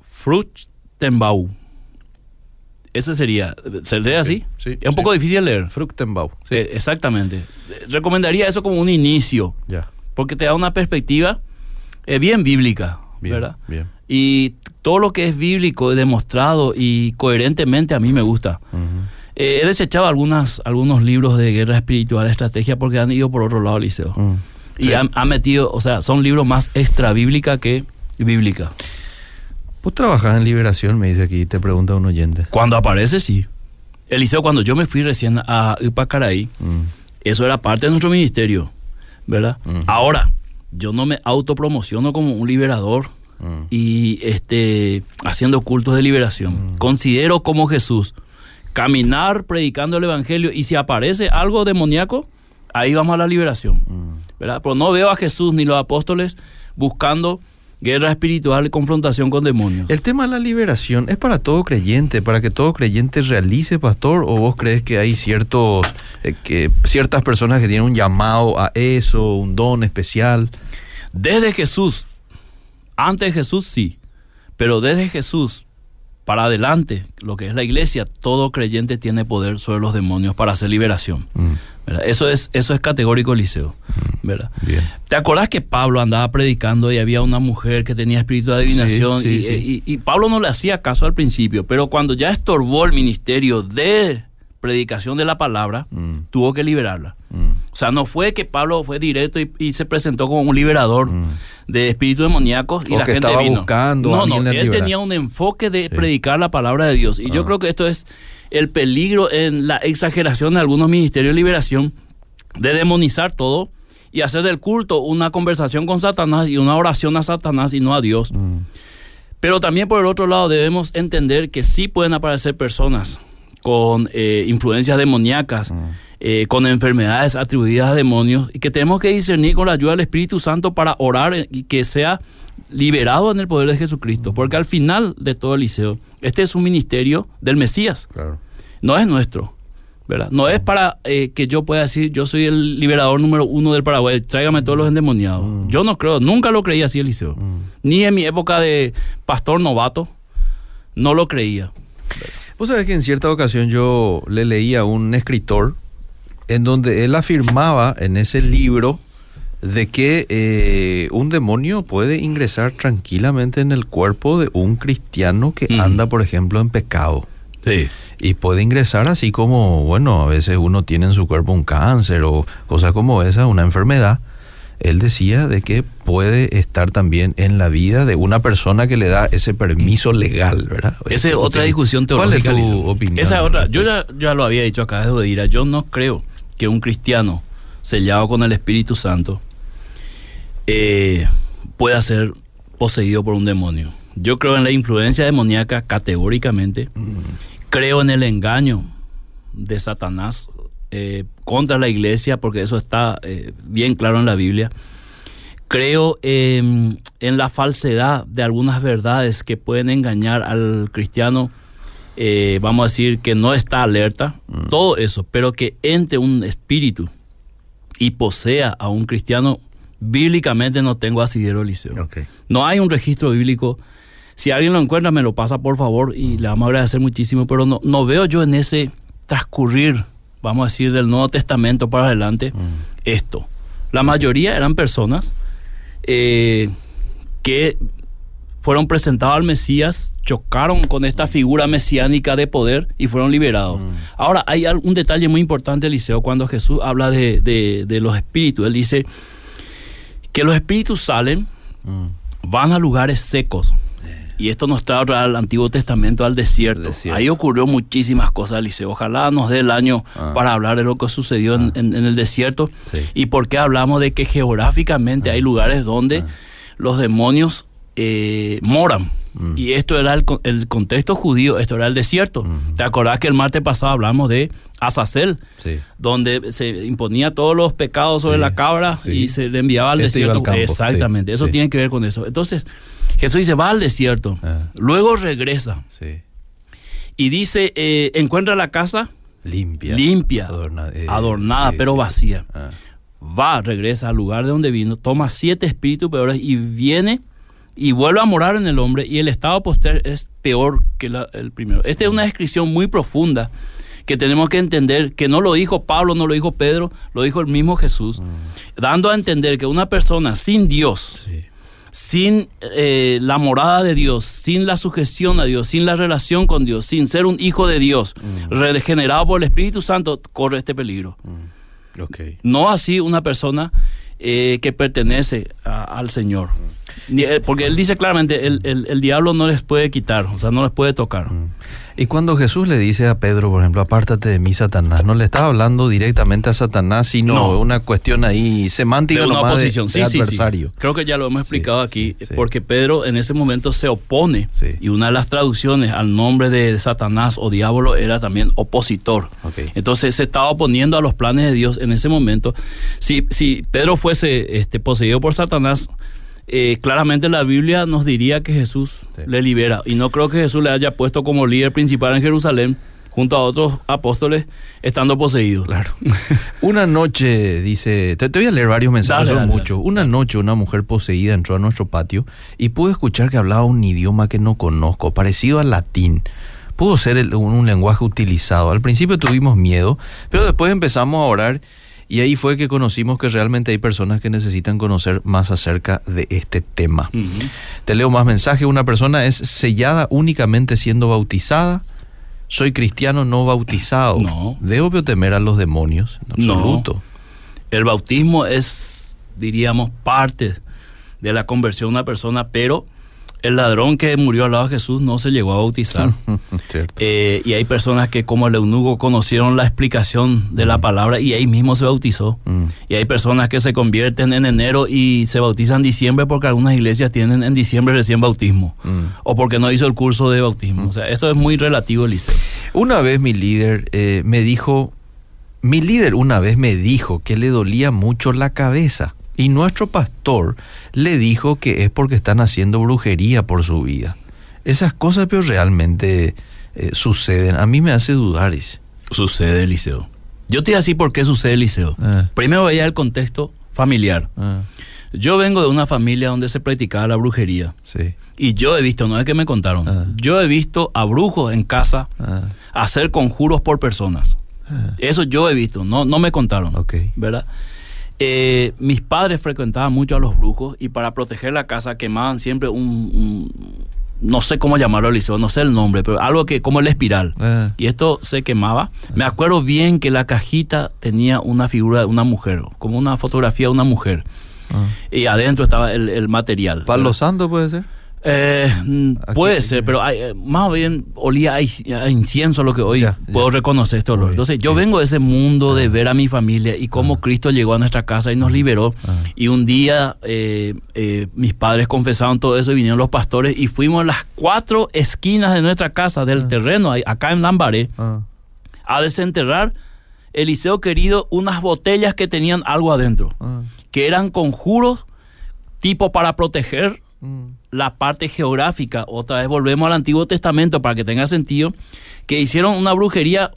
Fruchtenbau. Ese sería, ¿se lee así? Sí, es un sí. poco difícil leer. Fruchtenbau. Sí. Eh, exactamente. Recomendaría eso como un inicio, ya. porque te da una perspectiva eh, bien bíblica, Bien. ¿verdad? Bien. Y todo lo que es bíblico, demostrado y coherentemente a mí me gusta. Eh, he desechado algunas, algunos libros de guerra espiritual, estrategia, porque han ido por otro lado, Liceo. Mm. Y Sí. han metido, o sea, son libros más extra bíblica que bíblica. Vos trabajás en liberación, me dice aquí, te pregunta un oyente. Cuando aparece, sí. Eliseo, cuando yo me fui recién a Ipacaraí, Mm. eso era parte de nuestro ministerio, ¿verdad? Ujú. Ahora, yo no me autopromociono como un liberador Mm. y este haciendo cultos de liberación. Mm. Considero como Jesús caminar predicando el evangelio y si aparece algo demoníaco, ahí vamos a la liberación, Mm. ¿Verdad? Pero no veo a Jesús ni los apóstoles buscando guerra espiritual y confrontación con demonios. El tema de la liberación es para todo creyente, para que todo creyente realice, pastor, o vos crees que hay ciertos, eh, que ciertas personas que tienen un llamado a eso, un don especial. Desde Jesús, antes de Jesús sí, pero desde Jesús para adelante, lo que es la iglesia, todo creyente tiene poder sobre los demonios para hacer liberación. Mm. Eso es, eso es categórico, Liceo. ¿verdad? Bien. ¿Te acordás que Pablo andaba predicando y había una mujer que tenía espíritu de adivinación? Sí, y, sí, sí. y- y Pablo no le hacía caso al principio, pero cuando ya estorbó el ministerio de predicación de la palabra, Mm, tuvo que liberarla. mm, O sea, no fue que Pablo fue directo y, y se presentó como un liberador Mm. de espíritus demoníacos y O la que gente estaba vino. buscando no, no, él liberar. tenía un enfoque de Sí. predicar la palabra de Dios. Y yo Ah. creo que esto es el peligro en la exageración de algunos ministerios de liberación de demonizar todo y hacer del culto una conversación con Satanás y una oración a Satanás y no a Dios. mm, Pero también por el otro lado debemos entender que sí pueden aparecer personas con eh, influencias demoníacas, mm. eh, con enfermedades atribuidas a demonios y que tenemos que discernir con la ayuda del Espíritu Santo para orar eh, y que sea liberado en el poder de Jesucristo. Porque al final de todo el liceo, este es un ministerio del Mesías, Claro. no es nuestro. ¿verdad? No es para eh, que yo pueda decir, yo soy el liberador número uno del Paraguay, tráigame todos los endemoniados. Mm. Yo no creo, nunca lo creía así el liceo. Mm. Ni en mi época de pastor novato, no lo creía. Vos sabés que en cierta ocasión yo le leí a un escritor en donde él afirmaba en ese libro de que eh, un demonio puede ingresar tranquilamente en el cuerpo de un cristiano que anda, por ejemplo, en pecado. Sí. Y puede ingresar así como, bueno, a veces uno tiene en su cuerpo un cáncer o cosas como esa, una enfermedad. Él decía de que puede estar también en la vida de una persona que le da ese permiso legal, ¿verdad? Esa es otra discusión ¿Cuál es teológica. tu opinión? Esa es otra. Yo ya, ya lo había dicho acá desde Odira. Yo no creo que un cristiano sellado con el Espíritu Santo eh, pueda ser poseído por un demonio. Yo creo en la influencia demoníaca categóricamente. Mm, Creo en el engaño de Satanás eh, contra la iglesia, porque eso está eh, bien claro en la Biblia. Creo em, en la falsedad de algunas verdades que pueden engañar al cristiano, eh, vamos a decir, que no está alerta, todo eso, pero que entre un espíritu y posea a un cristiano, bíblicamente no tengo asidero liceo. Ok. No hay un registro bíblico. Si alguien lo encuentra, me lo pasa por favor y le vamos a agradecer muchísimo, pero no, no veo yo en ese transcurrir, vamos a decir, del Nuevo Testamento para adelante, esto. La mayoría eran personas eh, que fueron presentados al Mesías, chocaron con esta figura mesiánica de poder y fueron liberados. Ahora, hay un detalle muy importante, Eliseo, cuando Jesús habla de, de- de los espíritus. Él dice que los espíritus salen, van a lugares secos. Y esto nos trae al Antiguo Testamento, al desierto. Desierto. Ahí ocurrió muchísimas cosas, Eliseo. Ojalá nos dé el año Ah. para hablar de lo que sucedió en, en- en el desierto. Sí. Y por qué hablamos de que geográficamente hay lugares donde los demonios eh, moran. Mm. Y esto era el, con- el contexto judío, esto era el desierto. Mm. ¿Te acordás que el martes pasado hablamos de Azazel? Sí. donde se imponía todos los pecados sobre Sí, la cabra sí. y se le enviaba al Este desierto. al campo, Exactamente, eso tiene que ver con eso. Entonces, Jesús dice, va al desierto, Ah. luego regresa Sí. y dice, eh, encuentra la casa Limpia. limpia, eh, adornada, pero vacía. Ah. Va, regresa al lugar de donde vino, toma siete espíritus peores y viene y vuelve a morar en el hombre y el estado posterior es peor que la- el primero. Esta es una descripción muy profunda que tenemos que entender que no lo dijo Pablo, no lo dijo Pedro, lo dijo el mismo Jesús, dando a entender que una persona sin Dios, Sí. sin eh, la morada de Dios, sin la sujeción a Dios, sin la relación con Dios, sin ser un hijo de Dios, regenerado por el Espíritu Santo, corre este peligro. Ok. No así una persona eh, que pertenece a- al Señor. Eh, Porque él dice claramente, el, el- el diablo no les puede quitar, o sea, no les puede tocar. Y cuando Jesús le dice a Pedro, por ejemplo, apártate de mí, Satanás, no le estaba hablando directamente a Satanás, sino No. una cuestión ahí semántica de una nomás de- oposición, de sí, sí, sí. adversario. Creo que ya lo hemos explicado aquí, porque Pedro en ese momento se opone y una de las traducciones al nombre de Satanás o diablo era también opositor. Entonces se estaba oponiendo a los planes de Dios en ese momento. Si, si Pedro fuese este, poseído por Satanás, eh, claramente la Biblia nos diría que Jesús Sí. le libera. Y no creo que Jesús le haya puesto como líder principal en Jerusalén junto a otros apóstoles estando poseídos. Claro. Una noche, dice, te, te voy a leer varios mensajes, Dale, son dale, muchos. Una noche una mujer poseída entró a nuestro patio y pude escuchar que hablaba un idioma que no conozco, parecido al latín. Pudo ser el- un, un lenguaje utilizado. Al principio tuvimos miedo, pero después empezamos a orar y ahí fue que conocimos que realmente hay personas que necesitan conocer más acerca de este tema. Te leo más mensajes. Una persona es sellada únicamente siendo bautizada. Soy cristiano no bautizado. No. ¿Debo temer a los demonios? En No. absoluto. El bautismo es, diríamos, parte de la conversión de una persona, pero el ladrón que murió al lado de Jesús no se llegó a bautizar. Eh, y hay personas que como el eunuco conocieron la explicación de la palabra y ahí mismo se bautizó. Mm. Y hay personas que se convierten en enero y se bautizan en diciembre porque algunas iglesias tienen en diciembre recién bautismo. Mm. O porque no hizo el curso de bautismo. O sea, esto es muy relativo, Eliseo. Una vez mi líder eh, me dijo, mi líder una vez me dijo que le dolía mucho la cabeza y nuestro pastor le dijo que es porque están haciendo brujería por su vida. Esas cosas pero realmente eh, suceden. A mí me hace dudar. dice. Sucede, Eliseo. Yo te digo así por qué sucede, Eliseo. Ah, Primero veía el contexto familiar. ah, Yo vengo de una familia donde se practicaba la brujería. sí. Y yo he visto, no es que me contaron, Ah. yo he visto a brujos en casa ah, hacer conjuros por personas. ah, Eso yo he visto, no, no me contaron. ok. ¿Verdad? Eh, mis padres frecuentaban mucho a los brujos y para proteger la casa quemaban siempre un, un- no sé cómo llamarlo, Eliseo, no sé el nombre, pero algo que como el espiral. Ah, Y esto se quemaba. Me acuerdo bien que la cajita tenía una figura de una mujer, como una fotografía de una mujer. ah. Y adentro estaba el, el material. ¿Palo ¿verdad? santo puede ser? Eh, mm, Aquí puede ser, pero hay, eh, más bien olía a, incienso lo que hoy Ya, ya. puedo reconocer este olor. Entonces, yo vengo de ese mundo de ver a mi familia y cómo Cristo llegó a nuestra casa y nos liberó. Ah. Y un día eh, eh, mis padres confesaron todo eso y vinieron los pastores y fuimos a las cuatro esquinas de nuestra casa, del terreno, acá en Lambaré, Ah, a desenterrar Eliseo querido, unas botellas que tenían algo adentro, Ah, que eran conjuros tipo para proteger mm, la parte geográfica. Otra vez volvemos al Antiguo Testamento para que tenga sentido, que hicieron una brujería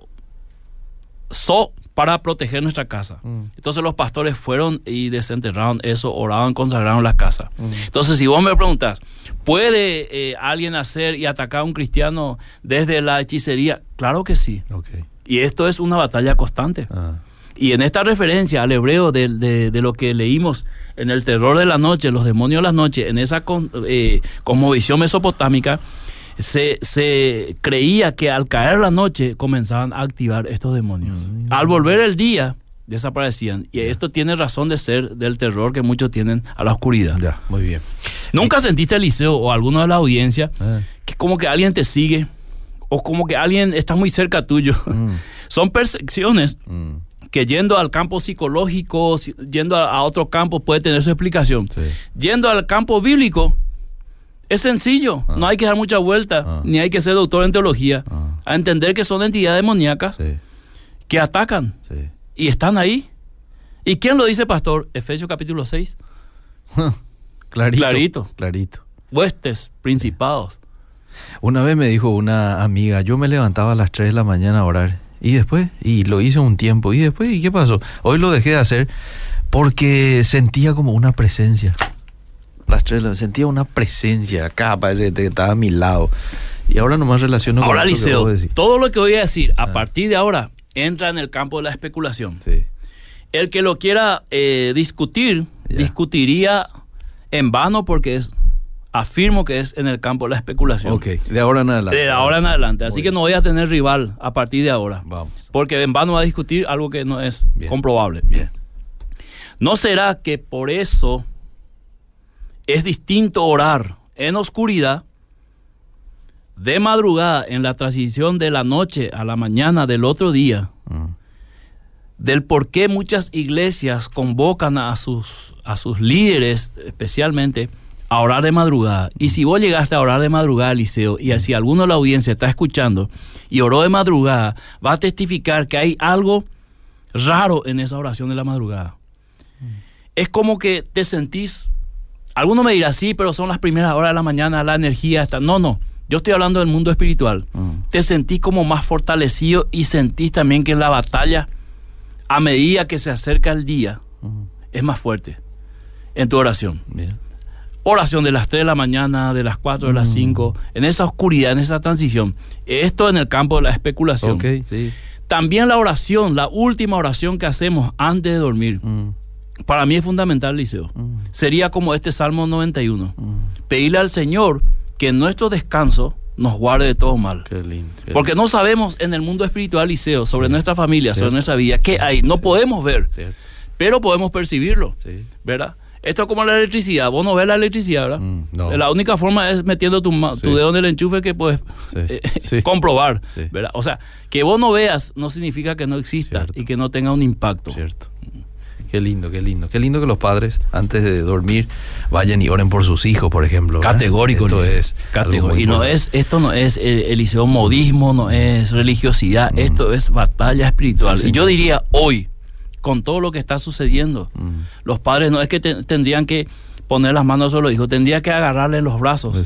so para proteger nuestra casa. Mm. Entonces los pastores fueron y desenterraron eso, oraban, consagraron la casa. Mm. Entonces si vos me preguntas, ¿puede eh, alguien hacer y atacar a un cristiano desde la hechicería? Claro que sí. Y esto es una batalla constante. Ah, Y en esta referencia al hebreo de, de- de lo que leímos en el terror de la noche, los demonios de la noche, en esa con- eh, cosmovisión mesopotámica, se, se creía que al caer la noche comenzaban a activar estos demonios. Mm. Al volver el día, desaparecían. Y esto tiene razón de ser del terror que muchos tienen a la oscuridad. ya, muy bien. ¿Nunca sentiste, Eliseo, o alguno de la audiencia, Ah, que como que alguien te sigue, o como que alguien está muy cerca tuyo? mm, Son percepciones mm, que yendo al campo psicológico, si- yendo a, a otro campo puede tener su explicación. sí. Yendo al campo bíblico, es sencillo, Ah. no hay que dar mucha vuelta, Ah. ni hay que ser doctor en teología, Ah, a entender que son entidades demoníacas sí, que atacan sí. y están ahí. ¿Y quién lo dice, pastor? Efesios capítulo 6. Clarito. Clarito. Clarito. Huestes, principados. Una vez me dijo una amiga, yo me levantaba a las 3 de la mañana a orar. Y después, y lo hice un tiempo. Y después, ¿y qué pasó? Hoy lo dejé de hacer porque sentía como una presencia. Las 3 de la- sentía una presencia acá, parece que estaba a mi lado. Y ahora nomás relaciono con Ahora, que Liceo, decís. todo lo que voy a decir a Ah. partir de ahora entra en el campo de la especulación. Sí. El que lo quiera eh, discutir, Ya. discutiría en vano porque es, afirmo que es en el campo de la especulación. Ok, de ahora en adelante. De ahora en adelante. Así Muy que no voy a tener rival a partir de ahora. Vamos. Porque en vano va a discutir algo que no es Bien. comprobable. Bien. ¿No será que por eso es distinto orar en oscuridad, de madrugada, en la transición de la noche a la mañana del otro día, Mm. del por qué muchas iglesias convocan a sus, a sus líderes, especialmente, a orar de madrugada. Y si vos llegaste a orar de madrugada, Liceo, y si alguno de la audiencia está escuchando y oró de madrugada, va a testificar que hay algo raro en esa oración de la madrugada. Es como que te sentís, alguno me dirá, sí, pero son las primeras horas de la mañana, la energía está... No, no, yo estoy hablando del mundo espiritual Mm. te sentís como más fortalecido y sentís también que la batalla, a medida que se acerca el día, Mm. es más fuerte en tu oración. Mira. Oración de las 3 de la mañana, de las 4 de las Mm. 5, en esa oscuridad, en esa transición. Esto en el campo de la especulación. Sí. También la oración, la última oración que hacemos antes de dormir, Mm. para mí es fundamental, Liceo. Mm. Sería como este Salmo 91. Mm. Pedirle al Señor que en nuestro descanso nos guarde de todo mal. Qué lindo. qué Porque no sabemos en el mundo espiritual, Liceo, sobre Sí. nuestra familia, sobre nuestra vida, qué hay. No podemos ver, pero podemos percibirlo. ¿verdad? Esto es como la electricidad. Vos no ves la electricidad, ¿verdad? Mm, no. La única forma es metiendo tu, ma- tu Sí. dedo en el enchufe que puedes Sí. eh, Sí. comprobar, Sí. ¿verdad? O sea, que vos no veas no significa que no exista Cierto. y que no tenga un impacto. Cierto. Qué lindo, qué lindo. Qué lindo que los padres, antes de dormir, vayan y oren por sus hijos, por ejemplo. ¿verdad? Categórico, Esto es. Categórico. Y no es, esto no es el, Eliseo modismo, no es religiosidad, Mm. esto es batalla espiritual. Sí, y yo diría hoy, con todo lo que está sucediendo, Mm, los padres no es que te- tendrían que poner las manos sobre los hijos, tendría que agarrarle los brazos,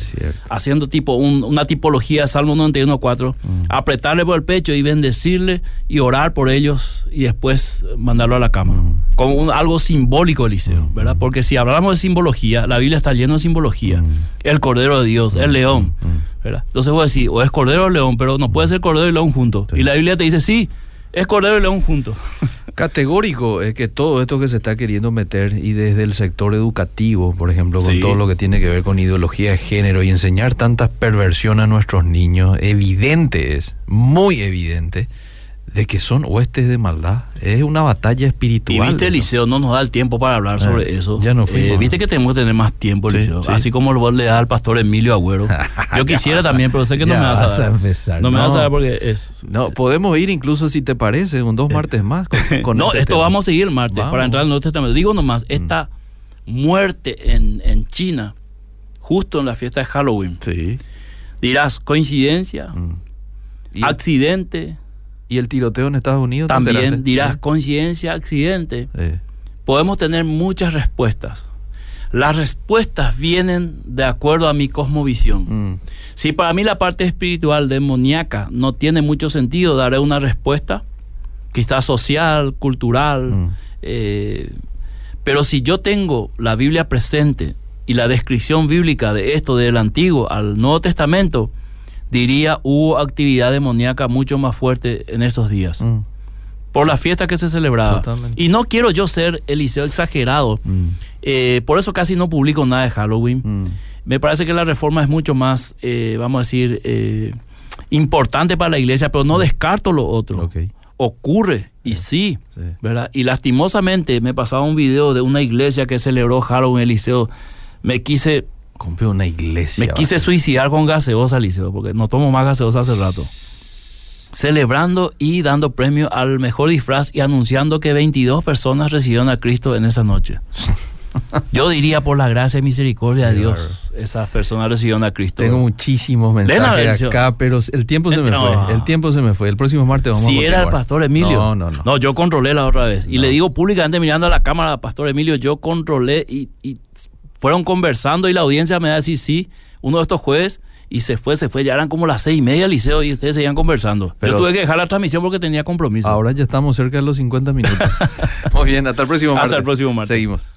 haciendo tipo un- una tipología de Salmo 91.4, Mm. apretarle por el pecho y bendecirle y orar por ellos y después mandarlo a la cama. Mm. Como un- algo simbólico, Eliseo, Mm. ¿verdad? Porque si hablamos de simbología, la Biblia está llena de simbología. El Cordero de Dios, el león. ¿verdad? Entonces vos decís, o es Cordero o León, pero no puede ser Cordero y León juntos. Sí. Y la Biblia te dice, sí, es Cordero y León juntos. Categórico es que todo esto que se está queriendo meter y desde el sector educativo, por ejemplo, con Sí. todo lo que tiene que ver con ideología de género y enseñar tantas perversión a nuestros niños, evidente es, muy evidente, de que son huestes de maldad. Es una batalla espiritual. Y viste. Eliseo, no nos da el tiempo para hablar Ah, sobre eso. ya no fuimos. Eh, viste que tenemos que tener más tiempo, Eliseo. sí. Así como vos le das al pastor Emilio Agüero. Yo quisiera también, pero sé que no me vas a dar. No me vas a dar porque es. No, podemos ir incluso si te parece, un dos martes más. Con, con no, este esto tema. vamos a seguir el martes Vamos. Mm. para entrar al Nuevo Testamento. Digo nomás, esta muerte en, en China, justo en la fiesta de Halloween, Sí. dirás, coincidencia, Mm. Y- accidente, ¿Y el tiroteo en Estados Unidos? ¿te También dirás Sí. coincidencia, accidente. Podemos tener muchas respuestas. Las respuestas vienen de acuerdo a mi cosmovisión. mm, Si para mí la parte espiritual demoníaca no tiene mucho sentido, daré una respuesta quizás social, cultural. Mm. eh, pero si yo tengo la Biblia presente y la descripción bíblica de esto del Antiguo al Nuevo Testamento, diría hubo actividad demoníaca mucho más fuerte en esos días. mm, Por la fiesta que se celebraba. Totalmente. Y no quiero yo ser Eliseo exagerado. mm, eh, por eso casi no publico nada de Halloween. mm. Me parece que la reforma es mucho más, eh, vamos a decir, eh, importante para la iglesia, pero no descarto lo otro. Ocurre, y sí, Sí. ¿verdad? Y lastimosamente me pasaba un video de una iglesia que celebró Halloween en Eliseo. Me quise, Compré una iglesia. me quise suicidar con gaseosa, Eliseo, porque no tomo más gaseosa hace rato. Celebrando y dando premio al mejor disfraz y anunciando que 22 personas recibieron a Cristo en esa noche. Yo diría por la gracia y misericordia de Dios, esas personas recibieron a Cristo. Tengo muchísimos mensajes acá, pero el tiempo se me No. fue. El tiempo se me fue. El próximo martes vamos a si era el pastor Emilio. No, no, no. yo controlé la otra vez. Y No. le digo públicamente mirando a la cámara, pastor Emilio, yo controlé y, y fueron conversando y la audiencia me va a decir sí, uno de estos jueves y se fue, se fue. Ya eran como las seis y media del liceo y ustedes seguían conversando. Pero- yo tuve que dejar la transmisión porque tenía compromiso. Ahora ya estamos cerca de los 50 minutos. Muy bien, hasta el próximo Hasta martes. el próximo martes. Seguimos.